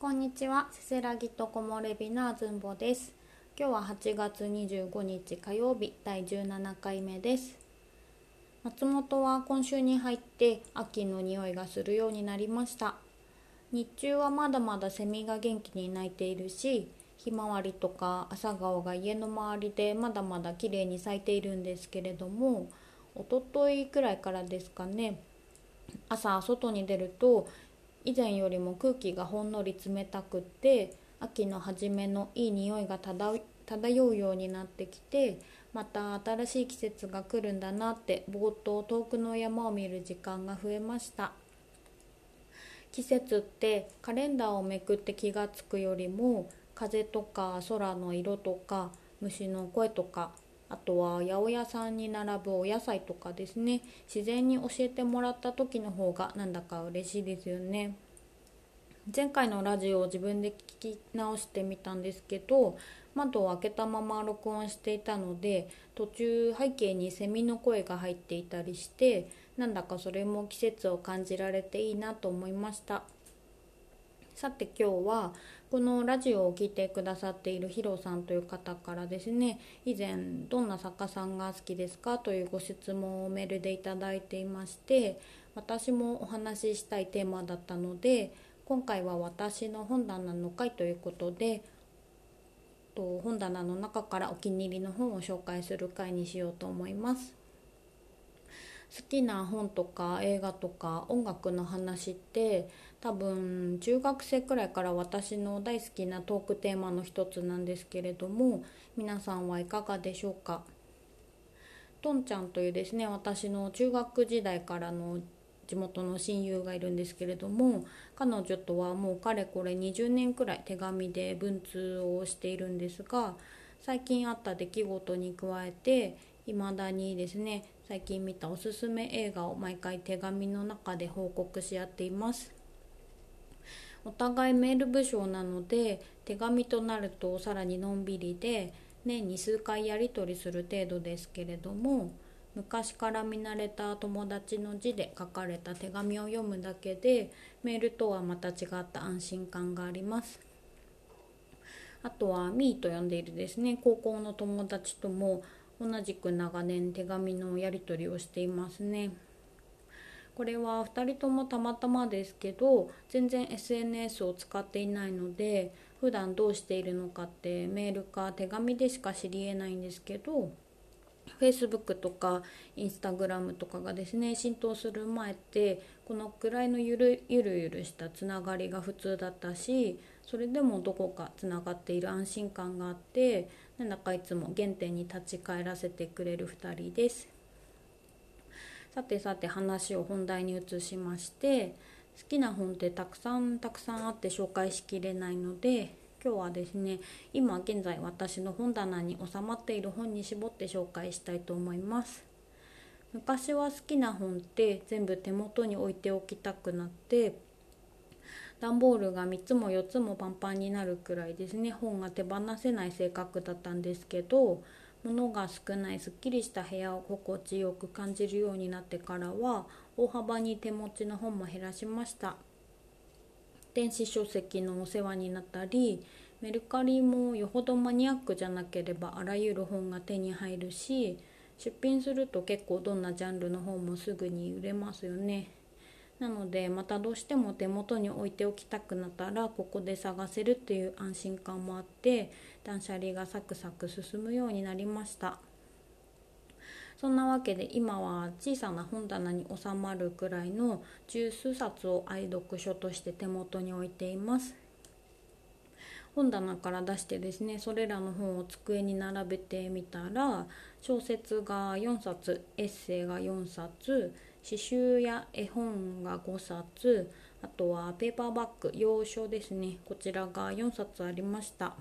こんにちは、せせらぎと木漏れ日のあずんぼです。今日は8月25日火曜日第17回目です。松本は今週に入って秋の匂いがするようになりました。日中はまだまだセミが元気に鳴いているし、ひまわりとか朝顔が家の周りでまだまだ綺麗に咲いているんですけれども、おとといくらいからですかね、朝外に出ると以前よりも空気がほんのり冷たくって秋の初めのいい匂いが漂うようになってきてまた新しい季節が来るんだなってぼーっと遠くの山を見る時間が増えました。季節ってカレンダーをめくって気がつくよりも風とか空の色とか虫の声とかあとは八百屋さんに並ぶお野菜とかですね。自然に教えてもらった時の方がなんだか嬉しいですよね。前回のラジオを自分で聞き直してみたんですけど窓を開けたまま録音していたので途中背景にセミの声が入っていたりしてなんだかそれも季節を感じられていいなと思いました。さて今日はこのラジオを聴いてくださっているヒロさんという方からですね以前どんな作家さんが好きですかというご質問をメールでいただいていまして私もお話ししたいテーマだったので今回は私の本棚の回ということでと本棚の中からお気に入りの本を紹介する回にしようと思います。好きな本とか映画とか音楽の話って多分中学生くらいから私の大好きなトークテーマの一つなんですけれども皆さんはいかがでしょうか？とんちゃんというですね私の中学時代からの地元の親友がいるんですけれども彼女とはもうかれこれ20年くらい手紙で文通をしているんですが最近あった出来事に加えていまだにですね最近見たおすすめ映画を毎回手紙の中で報告し合っています。お互いメール部署なので手紙となるとさらにのんびりで年に数回やり取りする程度ですけれども昔から見慣れた友達の字で書かれた手紙を読むだけでメールとはまた違った安心感があります。あとはミーと呼んでいるですね高校の友達とも同じく長年手紙のやり取りをしていますね。これは2人ともたまたまですけど全然 SNS を使っていないので普段どうしているのかってメールか手紙でしか知りえないんですけど Facebook とか Instagram とかがですね浸透する前ってこのくらいのゆるゆるゆるしたつながりが普通だったしそれでもどこかつながっている安心感があってなんだかいつも原点に立ち返らせてくれる2人です。さてさて話を本題に移しまして好きな本ってたくさんたくさんあって紹介しきれないので今日はですね今現在私の本棚に収まっている本に絞って紹介したいと思います。昔は好きな本って全部手元に置いておきたくなって段ボールが3つも4つもパンパンになるくらいですね本が手放せない性格だったんですけど物が少ないすっきりした部屋を心地よく感じるようになってからは大幅に手持ちの本も減らしました。電子書籍のお世話になったりメルカリもよほどマニアックじゃなければあらゆる本が手に入るし出品すると結構どんなジャンルの本もすぐに売れますよね。なのでまたどうしても手元に置いておきたくなったらここで探せるっていう安心感もあって断捨離がサクサク進むようになりました。そんなわけで今は小さな本棚に収まるくらいの十数冊を愛読書として手元に置いています。本棚から出してですねそれらの本を机に並べてみたら小説が4冊エッセイが4冊詩集や絵本が5冊あとはペーパーバッグ洋書ですね。こちらが4冊ありました。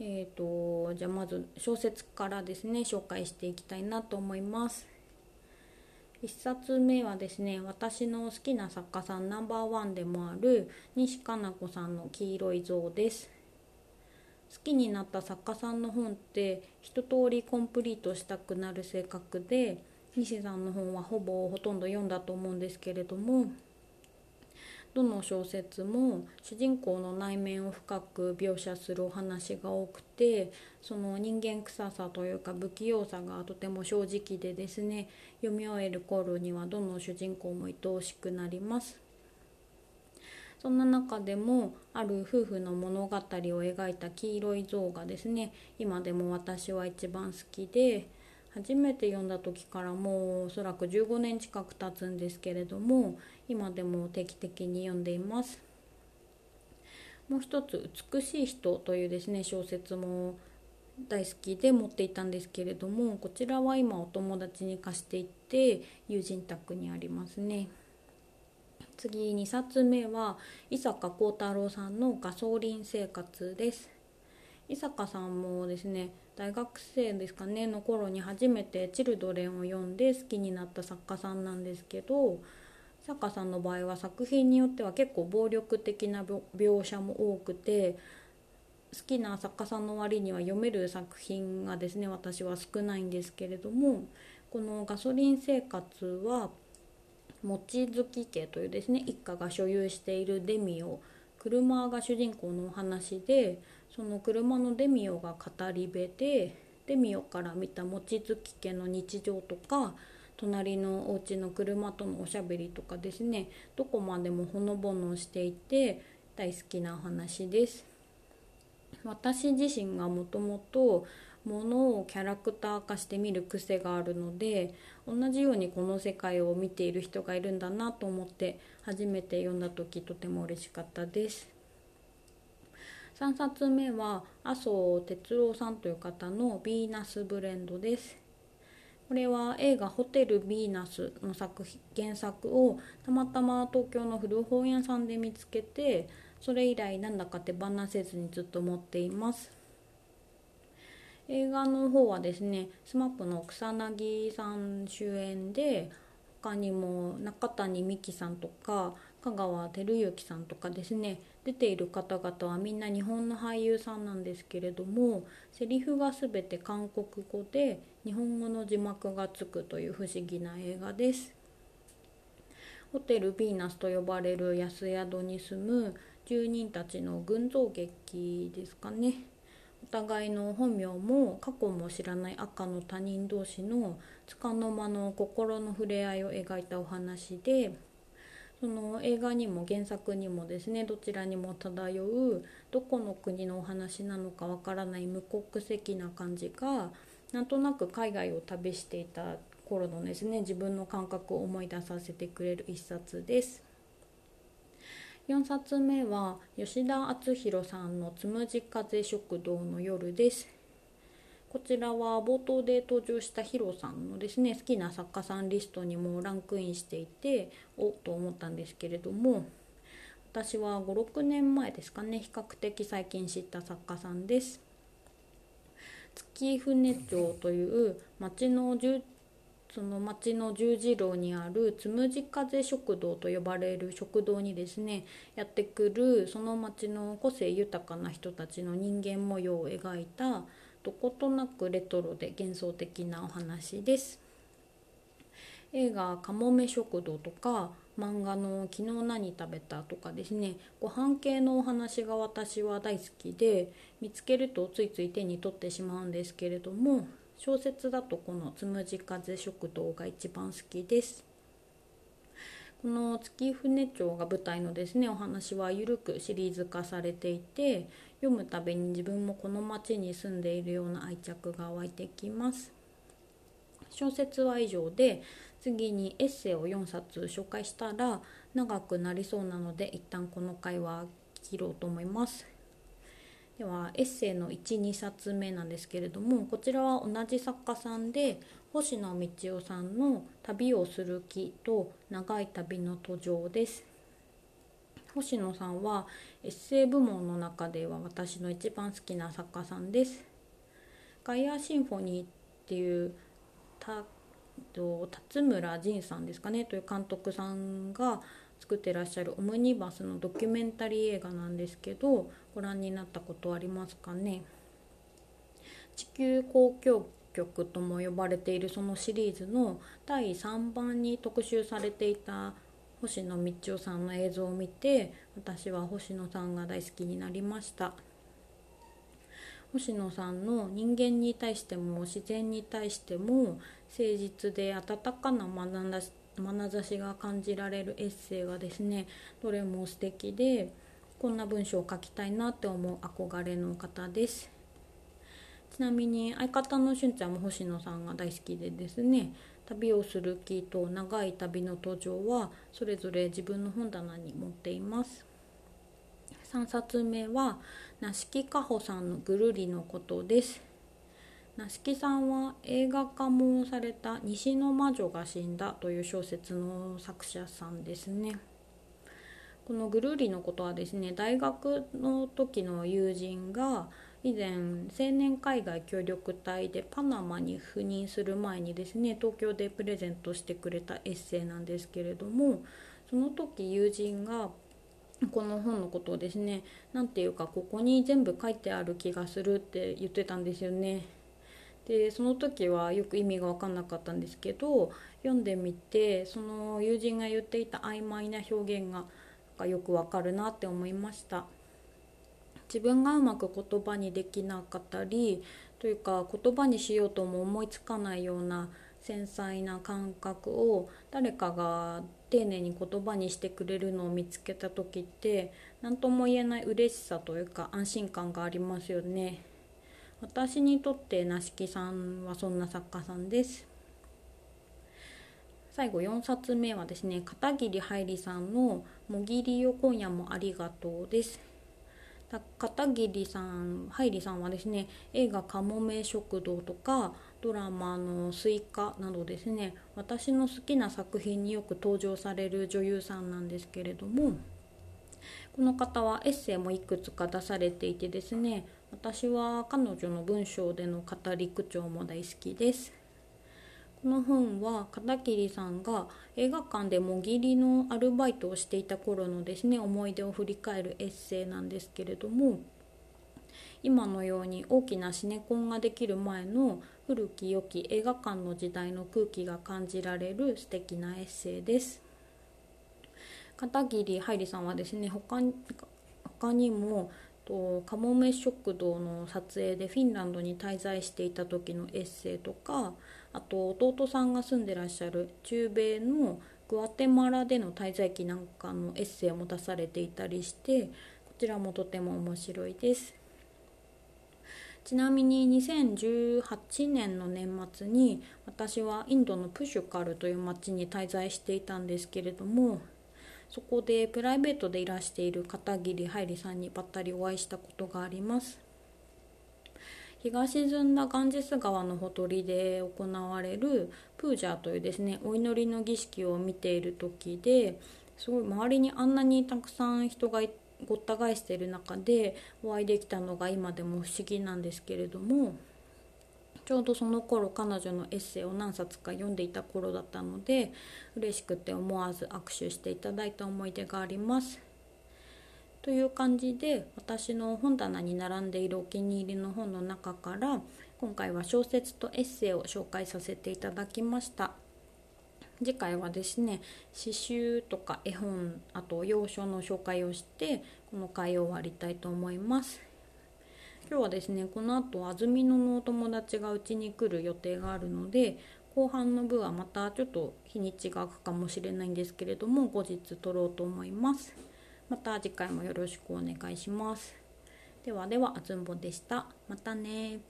えーと、じゃあまず小説からですね紹介していきたいなと思います。1冊目はですね私の好きな作家さんナンバーワンでもある西加奈子さんの「黄色い像」です。好きになった作家さんの本って一通りコンプリートしたくなる性格で西さんの本はほぼほとんど読んだと思うんですけれどもどの小説も主人公の内面を深く描写するお話が多くてその人間臭さというか不器用さがとても正直でですね読み終える頃にはどの主人公も愛おしくなります。そんな中でもある夫婦の物語を描いた黄色い像がですね今でも私は一番好きで初めて読んだ時からもうおそらく15年近く経つんですけれども今でも定期的に読んでいます。もう一つ「美しい人」というですね小説も大好きで持っていたんですけれどもこちらは今お友達に貸していって友人宅にありますね。次2冊目は伊坂幸太郎さんの「ガソリン生活」です伊坂さんもですね大学生ですかねの頃に初めて「チルドレン」を読んで好きになった作家さんなんですけど伊坂さんの場合は作品によっては結構暴力的な描写も多くて好きな作家さんの割には読める作品がですね私は少ないんですけれどもこの「ガソリン生活は」望月家というですね一家が所有しているデミオ車が主人公のお話でその車のデミオが語り部でデミオから見た望月家の日常とか隣のお家の車とのおしゃべりとかですねどこまでもほのぼのしていて大好きな話です。私自身がもともとものをキャラクター化して見る癖があるので同じようにこの世界を見ている人がいるんだなと思って初めて読んだ時とても嬉しかったです。3冊目は麻生哲郎さんという方の「ヴィーナスブレンド」です。これは映画「ホテルヴィーナス」の作原作をたまたま東京の古本屋さんで見つけてそれ以来なんだか手放せずにずっと持っています。映画の方はですね SMAP の草薙さん主演で他にも中谷美紀さんとか香川照之さんとかですね出ている方々はみんな日本の俳優さんなんですけれどもセリフが全て韓国語で日本語の字幕がつくという不思議な映画です。ホテルヴィーナスと呼ばれる安宿に住む住人たちの群像劇ですかね。お互いの本名も過去も知らない赤の他人同士の束の間の心の触れ合いを描いたお話でその映画にも原作にもですねどちらにも漂うどこの国のお話なのかわからない無国籍な感じがなんとなく海外を旅していた頃のですね自分の感覚を思い出させてくれる一冊です。4冊目は吉田篤弘さんの「つむじ風食堂の夜」です。こちらは冒頭で登場したヒロさんのですね好きな作家さんリストにもランクインしていておっと思ったんですけれども私は56年前ですかね比較的最近知った作家さんです。月船町という町のその町の十字路にあるつむじ風食堂と呼ばれる食堂にですねやってくるその町の個性豊かな人たちの人間模様を描いたどことなくレトロで幻想的なお話です。映画「かもめ食堂」とか漫画の「昨日何食べた?」とかですねご飯系のお話が私は大好きで見つけるとついつい手に取ってしまうんですけれども小説だとこのつむじ風食堂が一番好きですこの月船町が舞台のですねお話はゆるくシリーズ化されていて読むたびに自分もこの町に住んでいるような愛着が湧いてきます。小説は以上で次にエッセイを4冊紹介したら長くなりそうなので一旦この回は切ろうと思います。ではエッセイの12冊目なんですけれどもこちらは同じ作家さんで星野道夫さんの「旅をする木」と「長い旅の途上」です。星野さんはエッセイ部門の中では私の一番好きな作家さんです。ガイアシンフォニーっていうた辰村仁さんですかねという監督さんが作ってらっしゃるオムニバスのドキュメンタリー映画なんですけどご覧になったことありますかね？地球交響曲とも呼ばれているそのシリーズの第3番に特集されていた星野道夫さんの映像を見て私は星野さんが大好きになりました。星野さんの人間に対しても自然に対しても誠実で温かな眼差しが感じられるエッセイがですねどれも素敵でこんな文章を書きたいなって思う憧れの方です。ちなみに相方のしゅんちゃんも星野さんが大好きでですね旅をする気と長い旅の途上はそれぞれ自分の本棚に持っています。3冊目は梨木かほさんのぐるりのことです。梨木さんは映画化もされた西の魔女が死んだという小説の作者さんですね。このぐるりのことはですね大学の時の友人が以前青年海外協力隊でパナマに赴任する前にですね東京でプレゼントしてくれたエッセイなんですけれどもその時友人がこの本のことをですね何て言うかここに全部書いてある気がするって言ってたんですよね。でその時はよく意味が分かんなかったんですけど読んでみてその友人が言っていた曖昧な表現がよくわかるなって思いました。自分がうまく言葉にできなかったりというか言葉にしようとも思いつかないような繊細な感覚を誰かが丁寧に言葉にしてくれるのを見つけた時って何とも言えない嬉しさというか安心感がありますよね。私にとって梨木さんはそんな作家さんです。最後4冊目はですね片桐はいりさんの「もぎりよ今夜もありがとう」です。片桐さん、ハイリさんはですね映画「かもめ食堂」とかドラマの「スイカ」などですね私の好きな作品によく登場される女優さんなんですけれどもこの方はエッセイもいくつか出されていてですね私は彼女の文章での語り口調も大好きです。この本は片桐さんが映画館でもぎりのアルバイトをしていた頃のですね思い出を振り返るエッセイなんですけれども今のように大きなシネコンができる前の古き良き映画館の時代の空気が感じられる素敵なエッセイです。片桐はいりさんはですね他に他にもとカモメ食堂の撮影でフィンランドに滞在していた時のエッセイとかあと弟さんが住んでらっしゃる中米のグアテマラでの滞在期なんかのエッセイも出されていたりしてこちらもとても面白いです。ちなみに2018年の年末に私はインドのプシュカルという町に滞在していたんですけれどもそこでプライベートでいらしている片桐はいりさんにばったりお会いしたことがあります。日が沈んだガンジス川のほとりで行われるプージャーというですねお祈りの儀式を見ている時ですごい周りにあんなにたくさん人がごった返している中でお会いできたのが今でも不思議なんですけれどもちょうどその頃彼女のエッセイを何冊か読んでいた頃だったので嬉しくて思わず握手していただいた思い出があります。という感じで私の本棚に並んでいるお気に入りの本の中から今回は小説とエッセイを紹介させていただきました。次回はですね詩集とか絵本あと洋書の紹介をしてこの回を終わりたいと思います。今日はですねこの後安曇野のお友達がうちに来る予定があるので後半の部はまたちょっと日にちが空くかもしれないんですけれども後日撮ろうと思います。また次回もよろしくお願いします。ではでは、あつんぼでした。またね